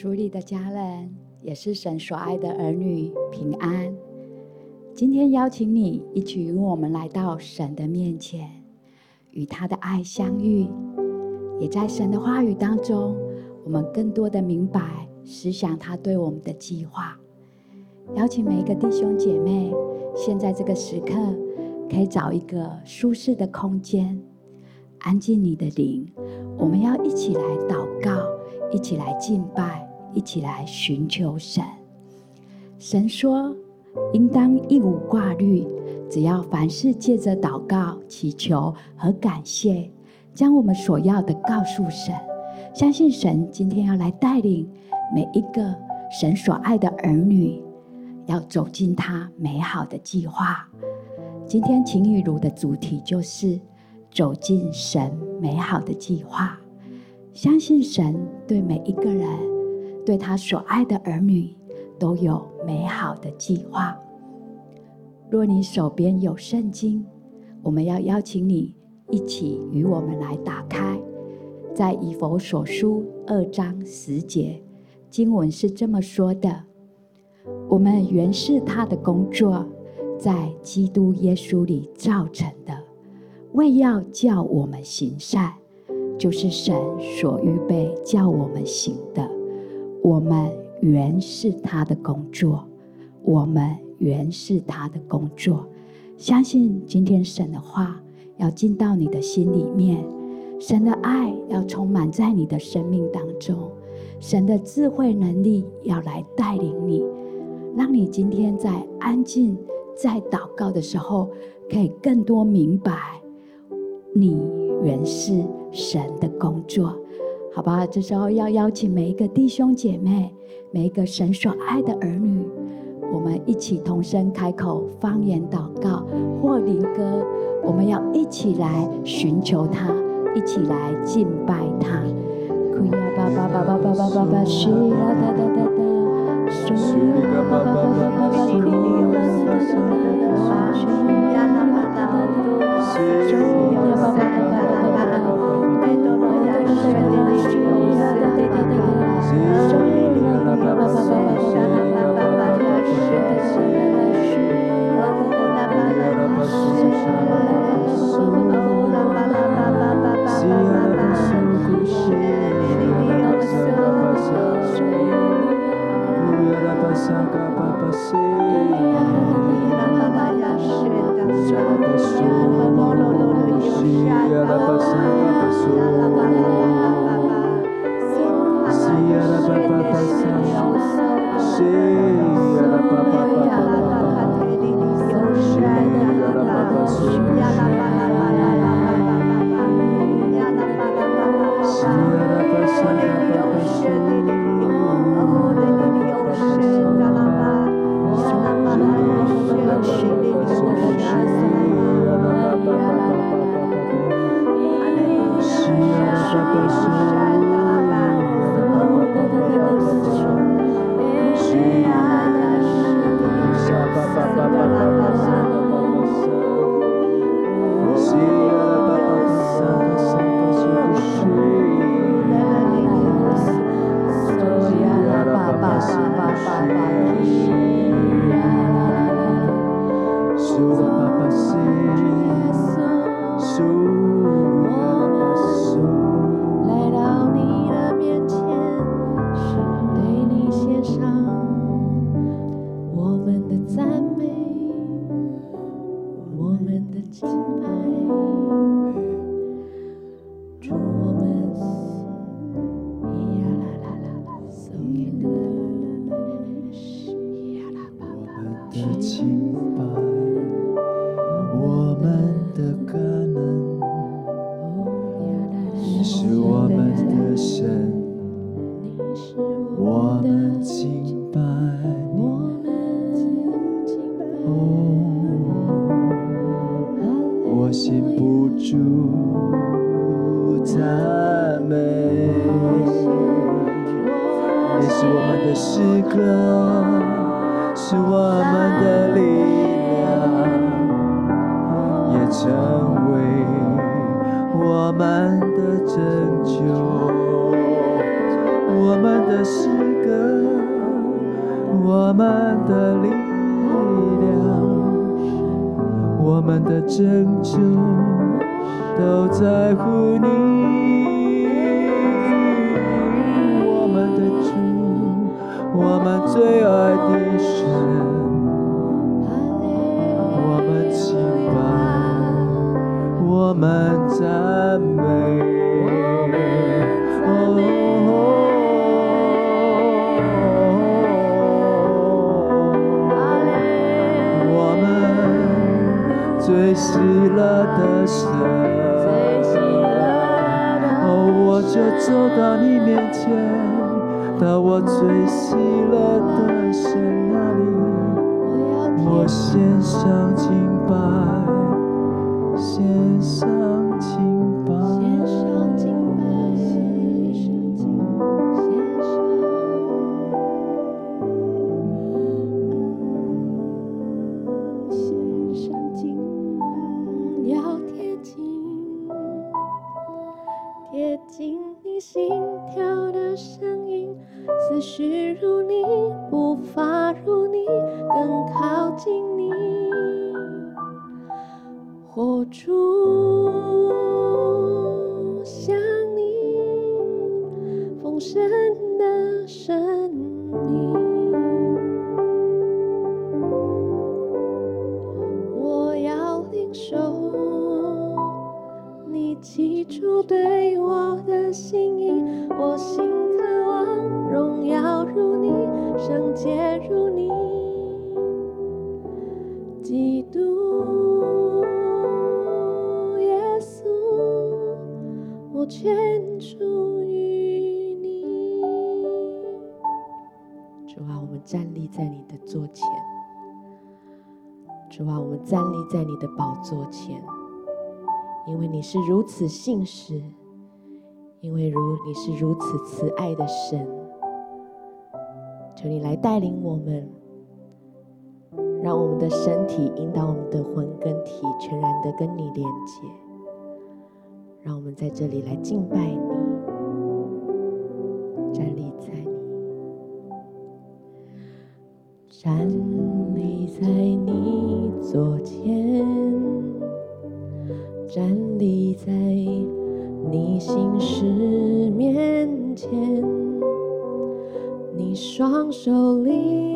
主里的家人，也是神所爱的儿女，平安。今天邀请你一起与我们来到神的面前，与他的爱相遇，也在神的话语当中，我们更多的明白思想他对我们的计划。邀请每一个弟兄姐妹，现在这个时刻，可以找一个舒适的空间，安静你的灵，我们要一起来祷告，一起来敬拜。一起来寻求神。神说：“应当一无挂虑，只要凡事借着祷告、祈求和感谢，将我们所要的告诉神。相信神今天要来带领每一个神所爱的儿女，要走进他美好的计划。今天情雨如的主题就是走进神美好的计划。相信神对每一个人。”对他所爱的儿女都有美好的计划。若你手边有圣经，我们要邀请你一起与我们来打开，在以弗所书二章十节，经文是这么说的：“我们原是他的工作，在基督耶稣里造成的，为要叫我们行善，就是神所预备叫我们行的。”我们原是他的工作，我们原是他的工作。相信今天神的话要进到你的心里面，神的爱要充满在你的生命当中，神的智慧能力要来带领你，让你今天在安静在祷告的时候，可以更多明白，你原是神的工作。好吧，这时候要邀请每一个弟兄姐妹，每一个神所爱的儿女，我们一起同声开口方言祷告或灵歌，我们要一起来寻求他，一起来敬拜他。Sia da passare da solo 我们的诗歌是我们的力量也成为我们的拯救我们的诗歌我们的力量我们的拯救都在乎你我们最爱的神。我们赞美，我们最喜乐的神，哦，我就走到你面前，到我最喜乐的神那里，我献上敬拜。是如此信实，因为如你是如此慈爱的神，求你来带领我们，让我们的身体引导我们的魂跟体全然的跟你连接。让我们在这里来敬拜你，站立在你，站立在你左前，你心事面前，你双手里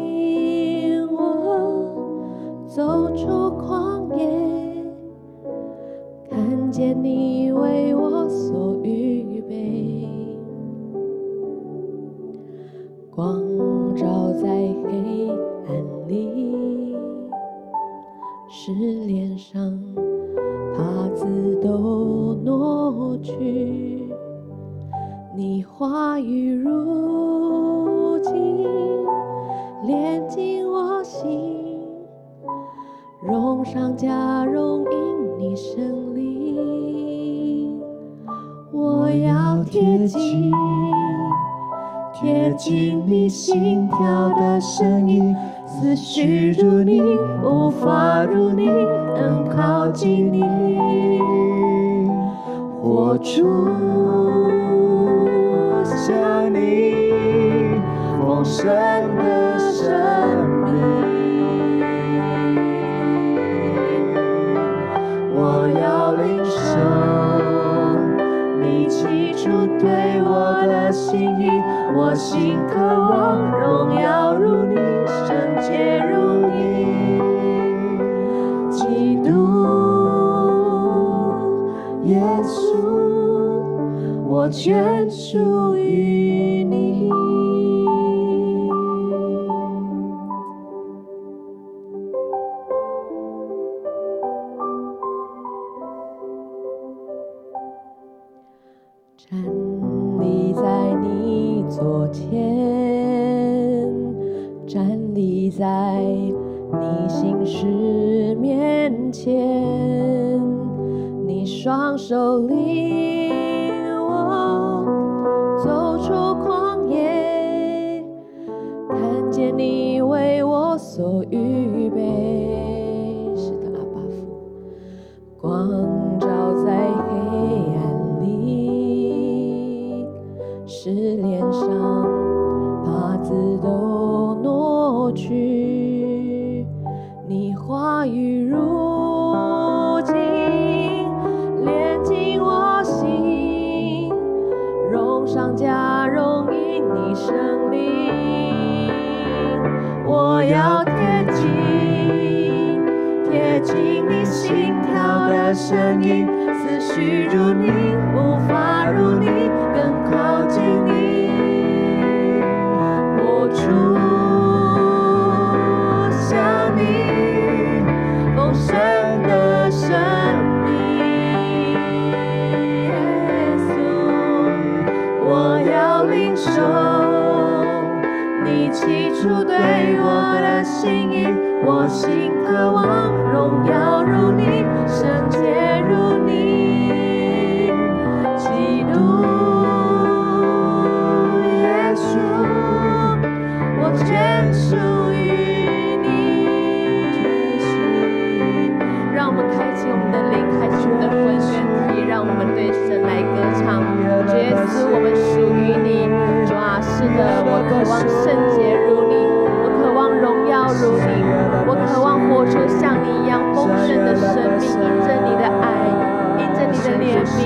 能，靠近你，活出像你丰盛的生命。我要领受。起初对我的心意，我心渴望荣耀如你，圣洁如我全属于你。站立在你左肩，站立在你心事面前，你双手离。上帕子次都挪去。你话语如金，炼净我心，荣上加绒，因你圣灵，我要贴近，贴近你心跳的声音，思绪如你，无法如，心渴望荣耀如你，圣洁如你，基督耶稣，我全属于你。让我们开启我们的灵，开启我们的魂跟体，让我们对神来歌唱。耶稣，我们属于你。主啊，是的，我渴望圣洁如你，我渴望荣耀如你。出像你一样丰盛的生命，因着你的爱，因着你的怜悯，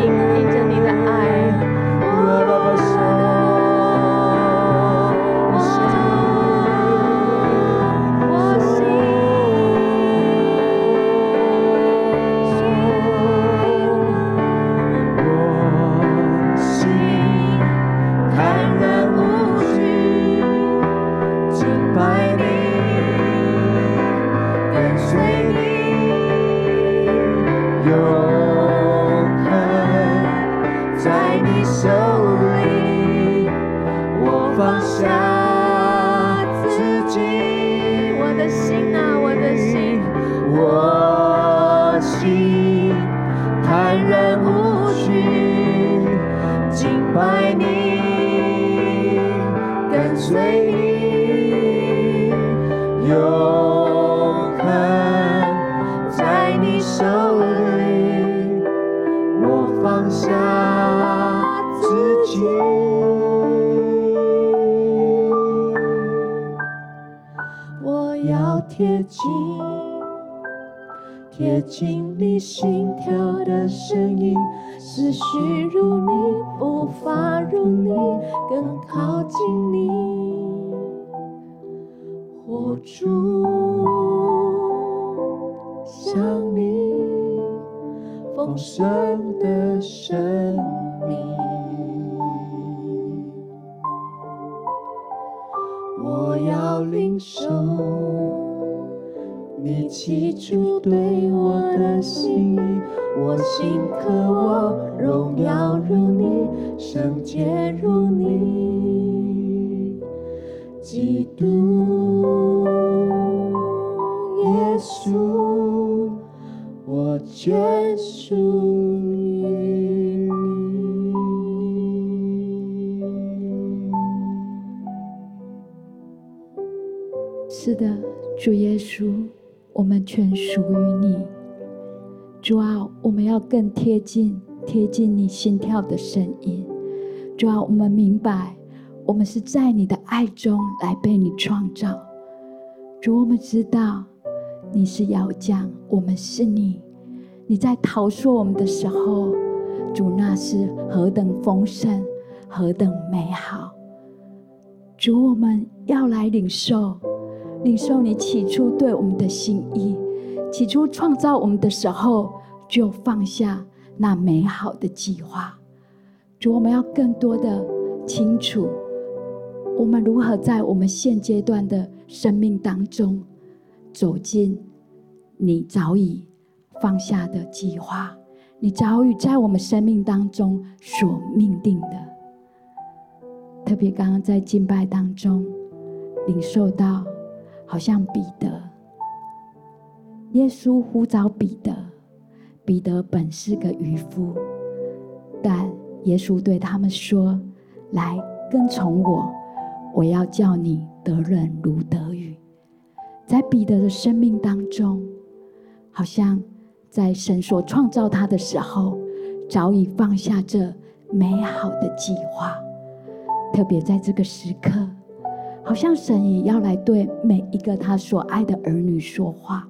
我要贴近，贴近你心跳的声音，思绪如你，步伐如你，更靠近你，活出想你丰盛的生命。要领受。你记住对我的心意，我心渴望荣耀如你，圣洁如你，基督耶稣，我眷属。是的，主耶稣，我们全属于你。主啊，我们要更贴近、贴近你心跳的声音。主啊，我们明白，我们是在你的爱中来被你创造。主，我们知道你是窑匠，我们是你。你在陶塑我们的时候，主，那是何等丰盛，何等美好。主，我们要来领受。领受你起初对我们的心意，起初创造我们的时候，就放下那美好的计划。主，我们要更多的清楚，我们如何在我们现阶段的生命当中，走进你早已放下的计划，你早已在我们生命当中所命定的。特别刚刚在敬拜当中，领受到。好像彼得，耶稣呼召彼得，彼得本是个渔夫，但耶稣对他们说：“来跟从我，我要叫你得人如得鱼。”在彼得的生命当中，好像在神所创造他的时候，早已放下这美好的计划，特别在这个时刻。好像神也要来对每一个他所爱的儿女说话。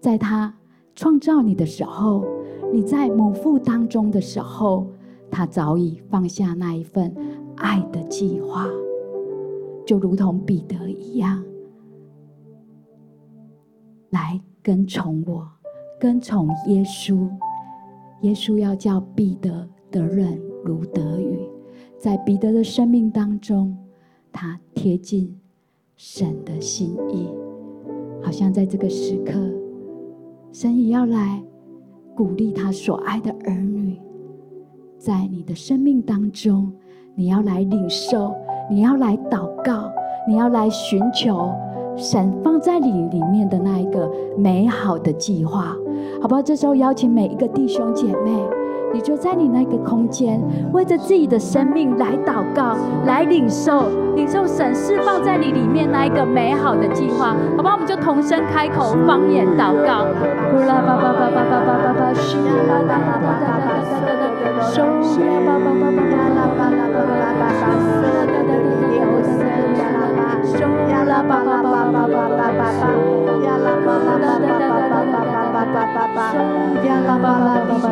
在他创造你的时候，你在母腹当中的时候，他早已放下那一份爱的计划，就如同彼得一样，来跟从我，跟从耶稣。耶稣要叫彼得得人如得鱼，在彼得的生命当中，他贴近神的心意，好像在这个时刻，神也要来鼓励他所爱的儿女，在你的生命当中，你要来领受，你要来祷告，你要来寻求神放在你里面的那一个美好的计划。好不好？这时候邀请每一个弟兄姐妹，你就在你那个空间，为着自己的生命来祷告，来领受，领受神释放在你里面那一个美好的计划。好不好？我们就同声开口方言祷告。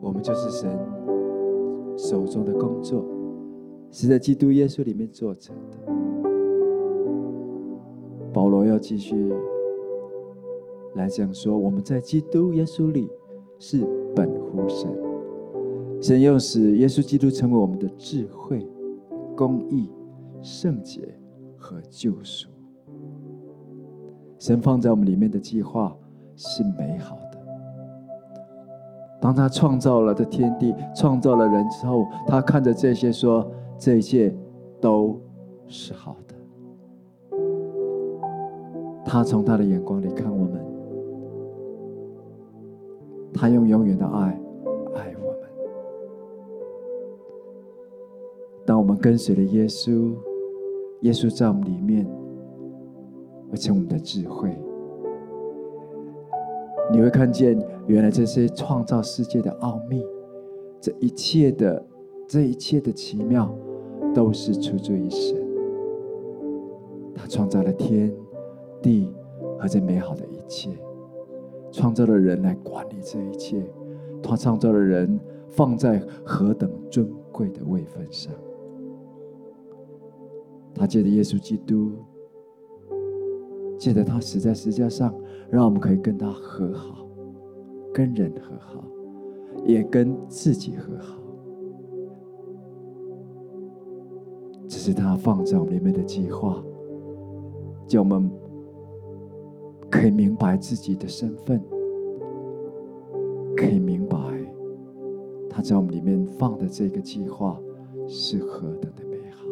我们就是神手中的工作，是在基督耶稣里面做成的。保罗要继续来讲说，我们在基督耶稣里是本乎神，神又使耶稣基督成为我们的智慧、公义、圣洁和救赎。神放在我们里面的计划是美好的。当他创造了的天地，创造了人之后，他看着这些说：“这一切都是好的。”他从他的眼光里看我们，他用永远的爱爱我们。当我们跟随了耶稣，耶稣在我们里面，会成我们的智慧。你会看见，原来这些创造世界的奥秘，这一切的、这一切的奇妙，都是出自于神。他创造了天地和这美好的一切，创造了人来管理这一切。他创造了人放在何等尊贵的位分上。他借着耶稣基督。借着他死在十字架上，让我们可以跟他和好，跟人和好，也跟自己和好。这是他放在我们里面的计划，叫我们可以明白自己的身份，可以明白他在我们里面放的这个计划是何等的美好。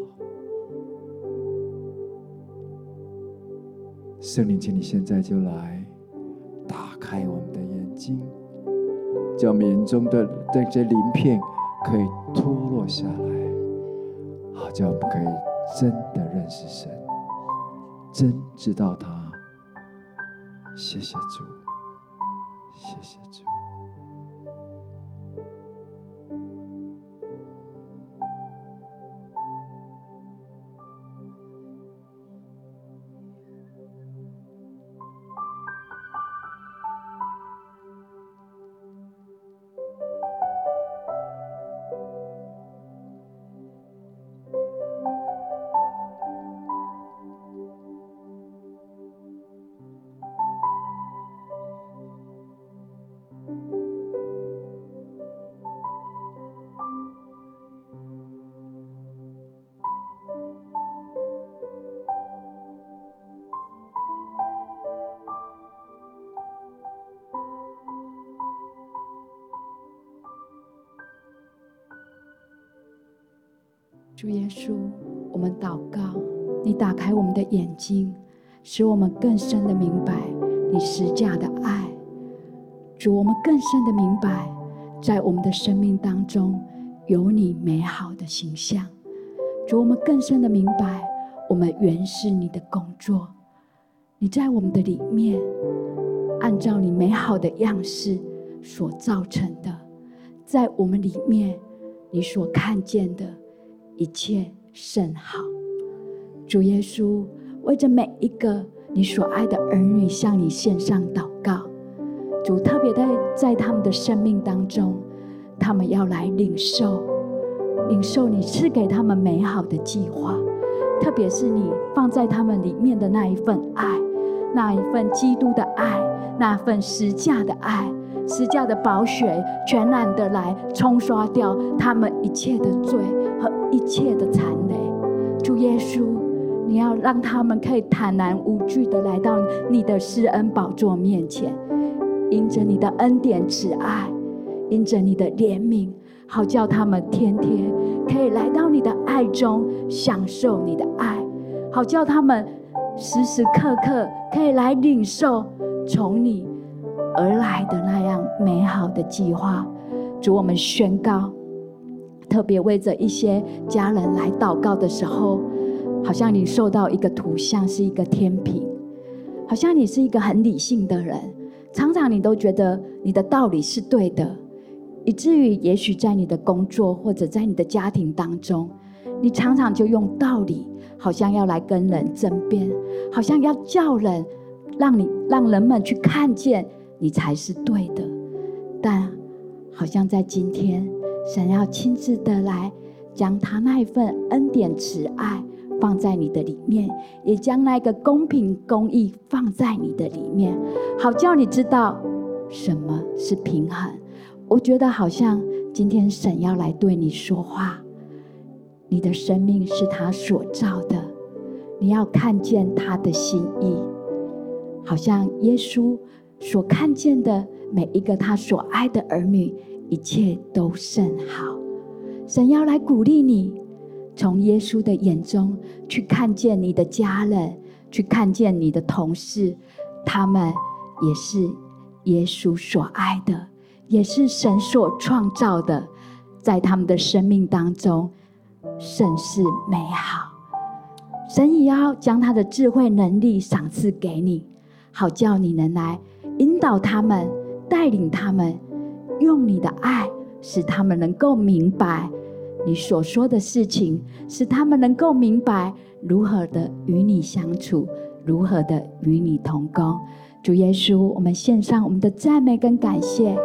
圣灵，请你现在就来打开我们的眼睛，叫我们眼中的这些鳞片可以脱落下来，好叫我们可以真的认识神，真知道他。谢谢主，谢谢主。主耶稣，我们祷告，你打开我们的眼睛，使我们更深的明白你实价的爱。主，我们更深的明白，在我们的生命当中有你美好的形象。主，我们更深的明白，我们原是你的工作。你在我们的里面，按照你美好的样式所造成的，在我们里面，你所看见的一切甚好。主耶稣，为着每一个你所爱的儿女，向你献上祷告。主特别在在他们的生命当中，他们要来领受，领受你赐给他们美好的计划，特别是你放在他们里面的那一份爱，那一份基督的爱，那份十架的爱，十架的宝血，全然的来冲刷掉他们一切的罪和一切的残累。主耶稣，你要让他们可以坦然无惧的来到你的施恩宝座面前。因着你的恩典慈爱，因着你的怜悯，好叫他们天天可以来到你的爱中，享受你的爱；好叫他们时时刻刻可以来领受从你而来的那样美好的计划。主，我们宣告，特别为着一些家人来祷告的时候，好像你受到一个图像，是一个天平，好像你是一个很理性的人。常常你都觉得你的道理是对的，以至于也许在你的工作或者在你的家庭当中，你常常就用道理，好像要来跟人争辩，好像要叫人让你让人们去看见你才是对的。但好像在今天，神要亲自的来将他那一份恩典慈爱。放在你的里面，也将那个公平公义放在你的里面，好叫你知道什么是平衡。我觉得好像今天神要来对你说话，你的生命是他所造的，你要看见他的心意，好像耶稣所看见的每一个他所爱的儿女，一切都甚好。神要来鼓励你。从耶稣的眼中去看见你的家人，去看见你的同事，他们也是耶稣所爱的，也是神所创造的，在他们的生命当中甚是美好。神也要将他的智慧能力赏赐给你，好叫你能来引导他们，带领他们，用你的爱使他们能够明白。你所说的事情，使他们能够明白如何的与你相处，如何的与你同工。主耶稣，我们献上我们的赞美跟感谢，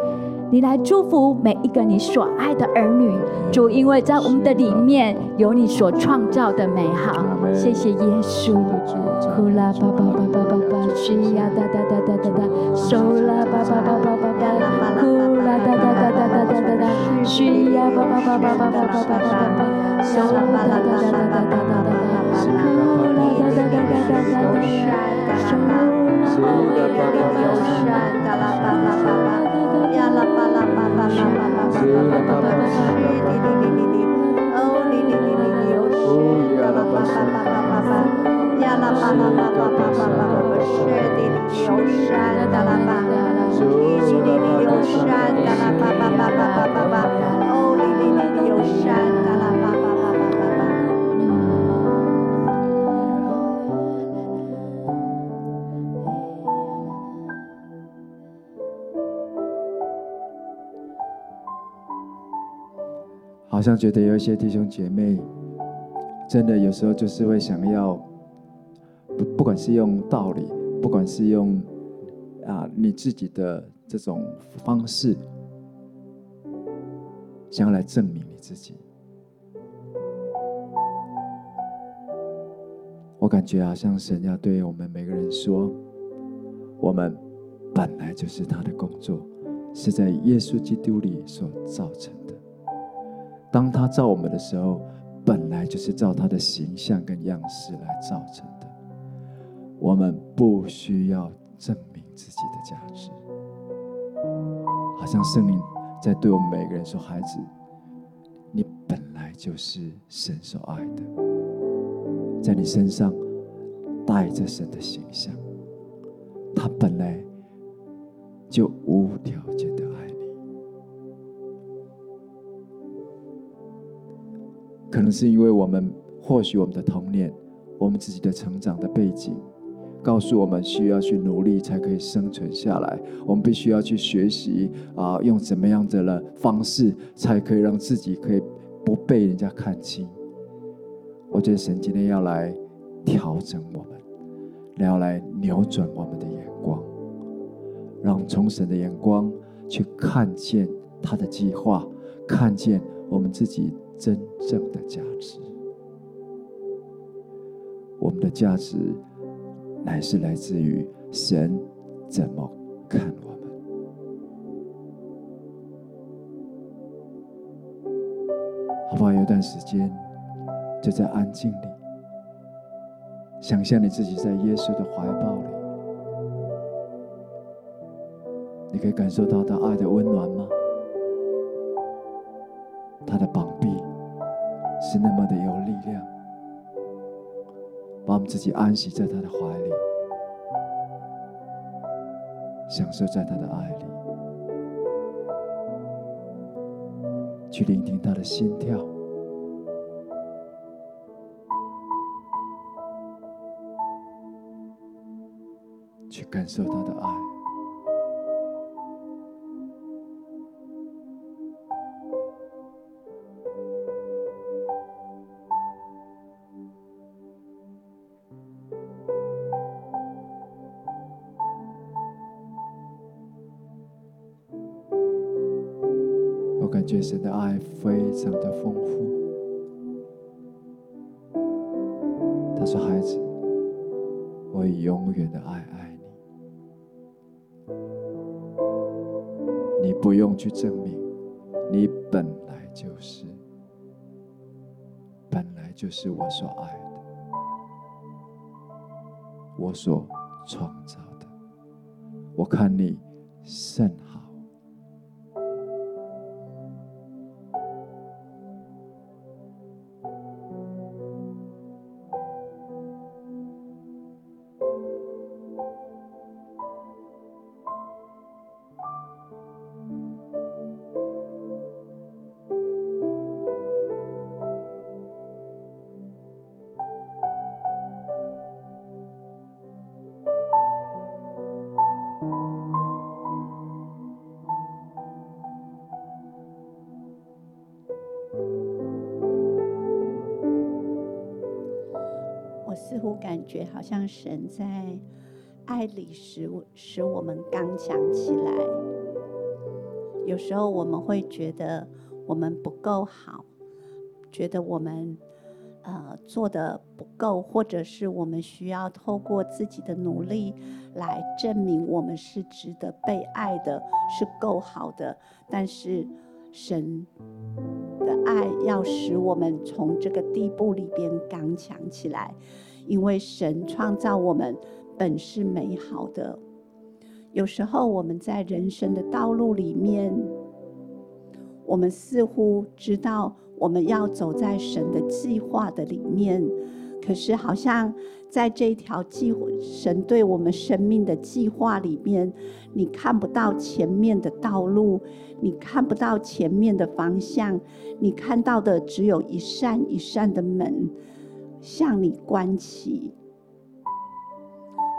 你来祝福每一个你所爱的儿女。主，因为在我们的里面有你所创造的美好。谢谢耶稣。呼啦巴巴巴巴巴巴，需要哒哒哒哒哒哒，收啦巴巴巴巴巴巴，呼哒哒哒哒哒哒哒哒，需呀巴巴巴巴巴巴巴巴巴，收啦巴啦哒哒哒哒哒哒哒，呼啦哒哒哒哒哒，收啦巴啦哒啦巴啦巴巴，呀啦巴啦巴巴巴巴巴巴巴巴巴，哩哩哩哩哩，哦哩哩哩哩哩，哦是啦啦巴巴巴巴巴巴。呀啦巴啦巴巴巴巴巴巴巴，是的哩哩哦山哒啦巴，哦哦好像觉得有一些弟兄姐妹真的有时候就是会想要不不管是用道理不管是用啊你自己的这种方式，想要来证明你自己，我感觉好像神要对我们每个人说：我们本来就是他的工作，是在耶稣基督里所造成的。当他造我们的时候，本来就是照他的形象跟样式来造成的。我们不需要证明自己的价值，好像圣灵在对我们每个人说：“孩子，你本来就是神所爱的，在你身上带着神的形象，他本来就无条件的爱你。可能是因为我们，或许我们的童年，我们自己的成长的背景，告诉我们需要去努力才可以生存下来。我们必须要去学习啊，用怎么样子的方式才可以让自己可以不被人家看轻。我觉得神今天要来调整我们，要来扭转我们的眼光，让从神的眼光去看见他的计划，看见我们自己真正的价值。我们的价值。乃是来自于神怎么看我们，好不好？有段时间就在安静里，想象你自己在耶稣的怀抱里，你可以感受到他爱的温暖吗？他的膀臂是那么的有力。们自己安息在他的怀里，享受在他的爱里，去聆听他的心跳，去感受他的爱。常的丰富。他说：“孩子，我以永远的爱爱你。你不用去证明，你本来就是，本来就是我所爱的，我所创造的。我看你甚觉好像神在爱里使使我们刚强起来。有时候我们会觉得我们不够好，觉得我们呃做的不够，或者是我们需要透过自己的努力来证明我们是值得被爱的，是够好的。但是神的爱要使我们从这个地步里边刚强起来。因为神创造我们本是美好的，有时候我们在人生的道路里面，我们似乎知道我们要走在神的计划的里面，可是好像在这条计，神对我们生命的计划里面，你看不到前面的道路，你看不到前面的方向，你看到的只有一扇一扇的门。向你关起。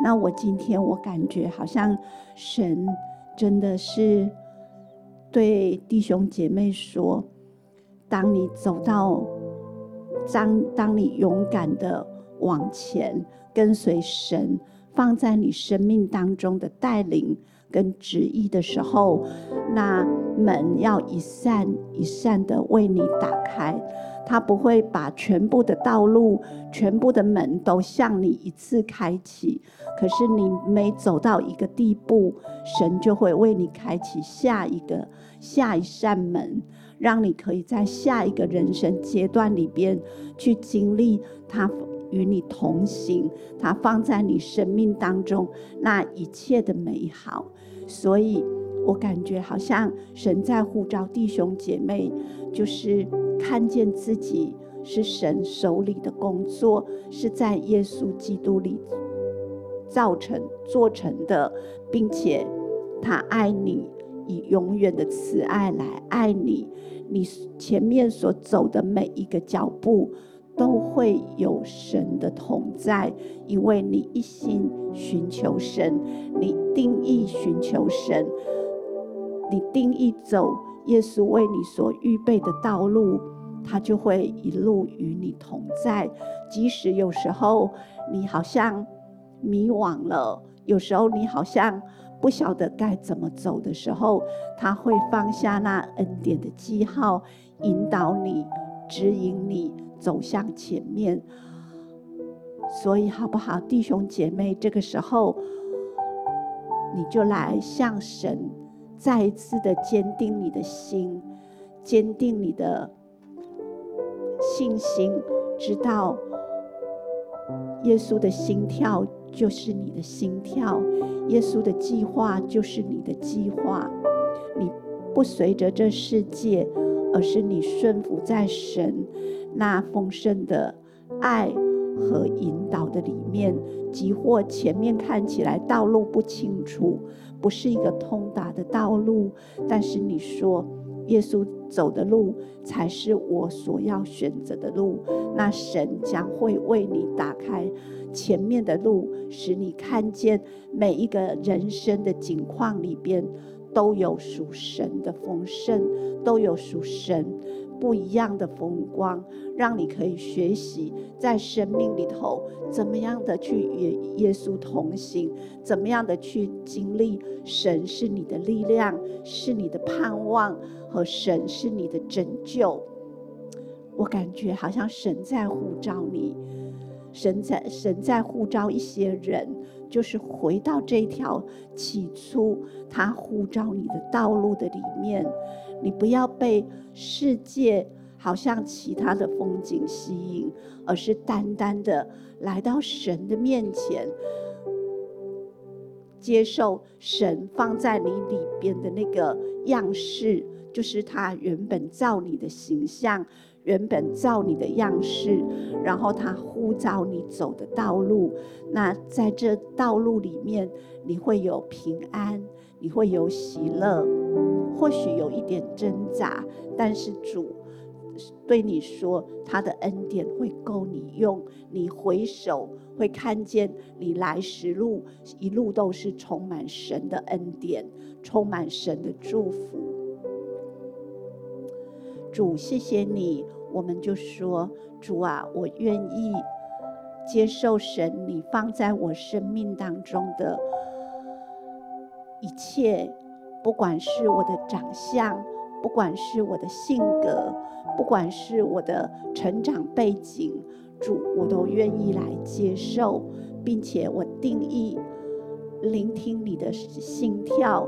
那我今天我感觉好像神真的是对弟兄姐妹说：当你走到，当当你勇敢的往前跟随神放在你生命当中的带领跟旨意的时候，那门要一扇一扇的为你打开。他不会把全部的道路、全部的门都向你一次开启，可是你每走到一个地步，神就会为你开启下一个、下一扇门，让你可以在下一个人生阶段里边去经历他与你同行，他放在你生命当中那一切的美好。所以我感觉好像神在呼召弟兄姐妹，就是看见自己是神手里的工作，是在耶稣基督里造成、做成的，并且他爱你，以永远的慈爱来爱你。你前面所走的每一个脚步，都会有神的同在，因为你一心寻求神，你定义寻求神，你定义走耶稣为你所预备的道路，他就会一路与你同在。即使有时候你好像迷惘了，有时候你好像不晓得该怎么走的时候，他会放下那恩典的记号，引导你，指引你。走向前面，所以好不好，弟兄姐妹？这个时候，你就来向神再一次的坚定你的心，坚定你的信心，知道耶稣的心跳就是你的心跳，耶稣的计划就是你的计划。你不随着这世界，而是你顺服在神。那丰盛的爱和引导的里面，即或前面看起来道路不清楚，不是一个通达的道路，但是你说耶稣走的路才是我所要选择的路，那神将会为你打开前面的路，使你看见每一个人生的景况里边都有属神的丰盛，都有属神。不一样的风光，让你可以学习在生命里头怎么样的去与耶稣同行，怎么样的去经历神是你的力量，是你的盼望，和神是你的拯救。我感觉好像神在呼召你，神在神在呼召一些人，就是回到这条起初他呼召你的道路的里面。你不要被世界好像其他的风景吸引，而是单单的来到神的面前，接受神放在你里边的那个样式，就是他原本造你的形象，原本造你的样式，然后他呼召你走的道路。那在这道路里面，你会有平安，你会有喜乐。或许有一点挣扎，但是主对你说，他的恩典会够你用。你回首会看见，你来时路一路都是充满神的恩典，充满神的祝福。主，谢谢你，我们就说，主啊，我愿意接受神你放在我生命当中的一切。不管是我的长相，不管是我的性格，不管是我的成长背景，主，我都愿意来接受，并且我定义聆听你的心跳，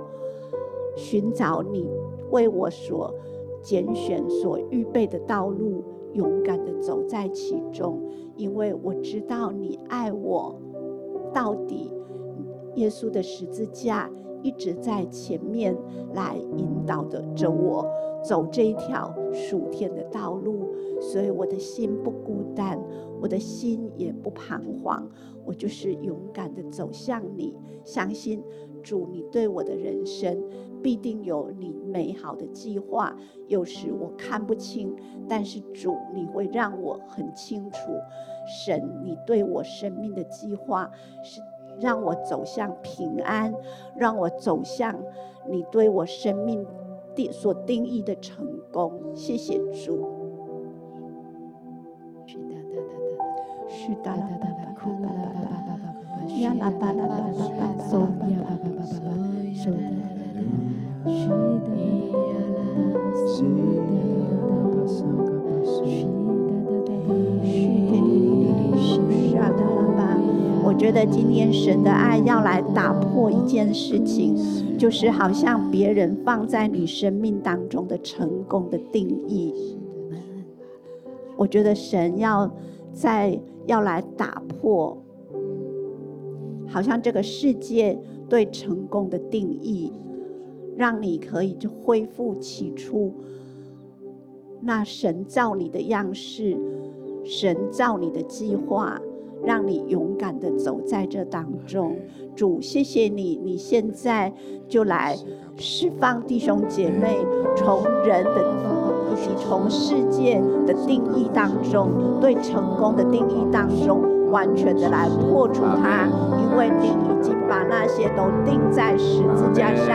寻找你为我所拣选、所预备的道路，勇敢的走在其中，因为我知道你爱我到底。耶稣的十字架。一直在前面来引导着我走这一条属天的道路，所以我的心不孤单，我的心也不彷徨，我就是勇敢的走向你，相信主，你对我的人生必定有你美好的计划。有时我看不清，但是主，你会让我很清楚，神，你对我生命的计划是。让我走向平安，让我走向你对我生命定所定义的成功。谢谢主。是的，是的，是的，我觉得今天神的爱要来打破一件事情，就是好像别人放在你生命当中的成功的定义。我觉得神要在要来打破，好像这个世界对成功的定义，让你可以就恢复起初那神造你的样式，神造你的计划，让你勇敢的走在这当中。主，谢谢你，你现在就来释放弟兄姐妹，从人的以及从世界的定义当中，对成功的定义当中，完全的来破除它，因为你已经把那些都钉在十字架上。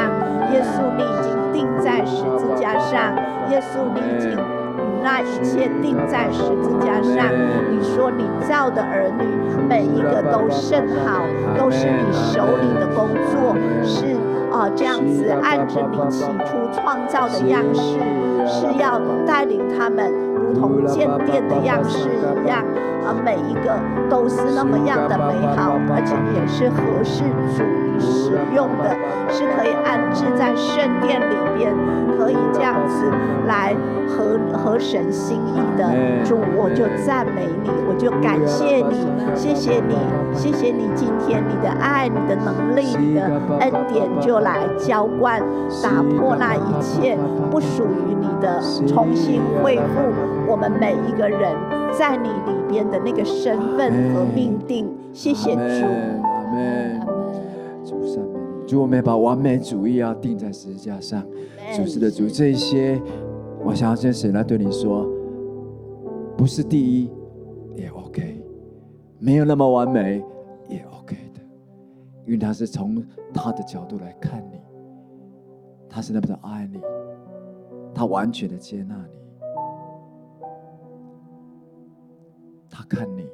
耶稣，你已经钉在十字架上。耶稣，你已经与那一切钉在十字架上。你说你造的儿女每一个都甚好，都是你手里的工作，是啊、这样子按着你起初创造的样式，是要带领他们如同建殿的样式一样。啊，每一个都是那么样的美好，而且也是合适主你使用的，是可以安置在圣殿里边，可以这样子来合合神心意的。主，我就赞美你，我就感谢你，谢谢你，谢谢你，今天你的爱、你的能力、你的恩典就来浇灌，打破那一切不属于你的，重新恢复我们每一个人。在你里边的那个身份和命定，谢谢主。主我们把完美主义要定在十字架上。主是的主，这一些，我想要先神来对你说，不是第一也 OK，没有那么完美也 OK 的，因为他是从他的角度来看你，他是那么的爱你，他完全的接纳你。他看你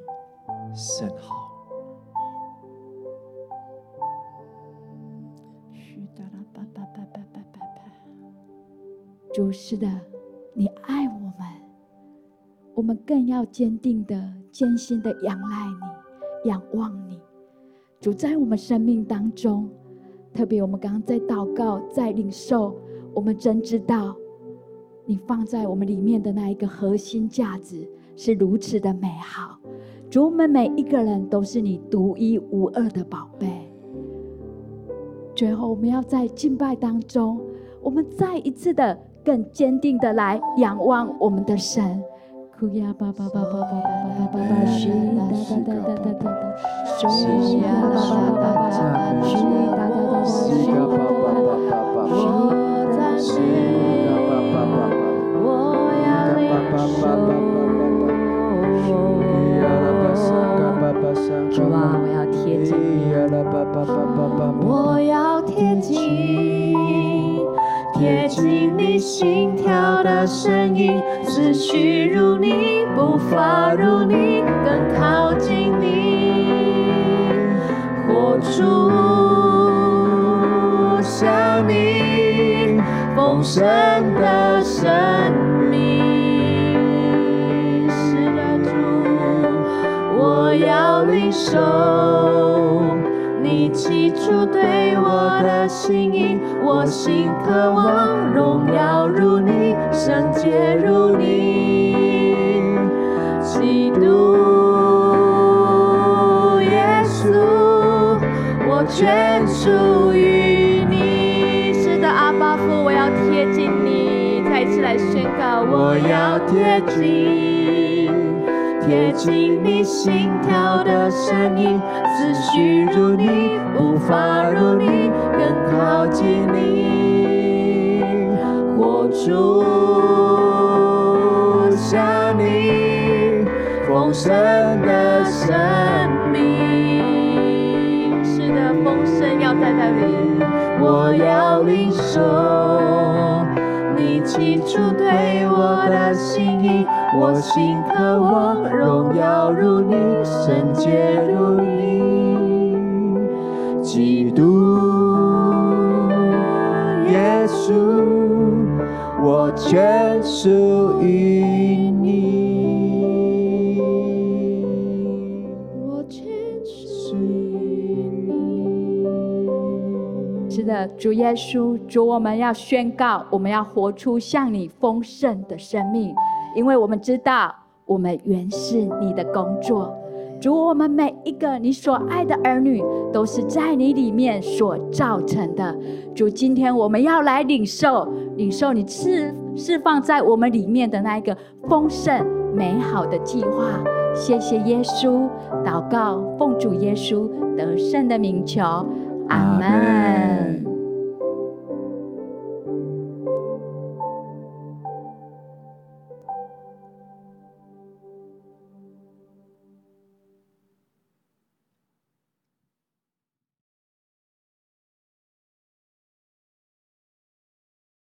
甚好。主是的，你爱我们，我们更要坚定的、艰辛的仰赖你、仰望你。主在我们生命当中，特别我们刚刚在祷告、在领受，我们真知道你放在我们里面的那一个核心价值。是如此的美好，主，我们每一个人都是你独一无二的宝贝。最后，我们要在敬拜当中，我们再一次的更坚定的来仰望我们的神。主啊，我要贴近你，我要声音，思绪如你，步伐如你，更靠近你，活出像你丰盛的生命。要领受你起初对我的心意，我心渴望荣耀如你，圣洁如你，基督耶稣，我全属于你。是的，阿爸父，我要贴近你，再一次来宣告，我要贴近。贴近你心跳的声音，思绪如你，无法如你，更靠近你，活出像你丰盛的生命。是的，丰盛要在那里，我要领受我心渴望荣耀如你，圣洁如你，基督耶稣，我全属于你，我全属于你。是的，主耶稣，主，我们要宣告，我们要活出像你丰盛的生命。因为我们知道，我们原是你的工作，主，我们每一个你所爱的儿女，都是在你里面所造成的。主，今天我们要来领受，领受你释释放在我们里面的那一个丰盛美好的计划。谢谢耶稣，祷告奉主耶稣得胜的名求，阿门。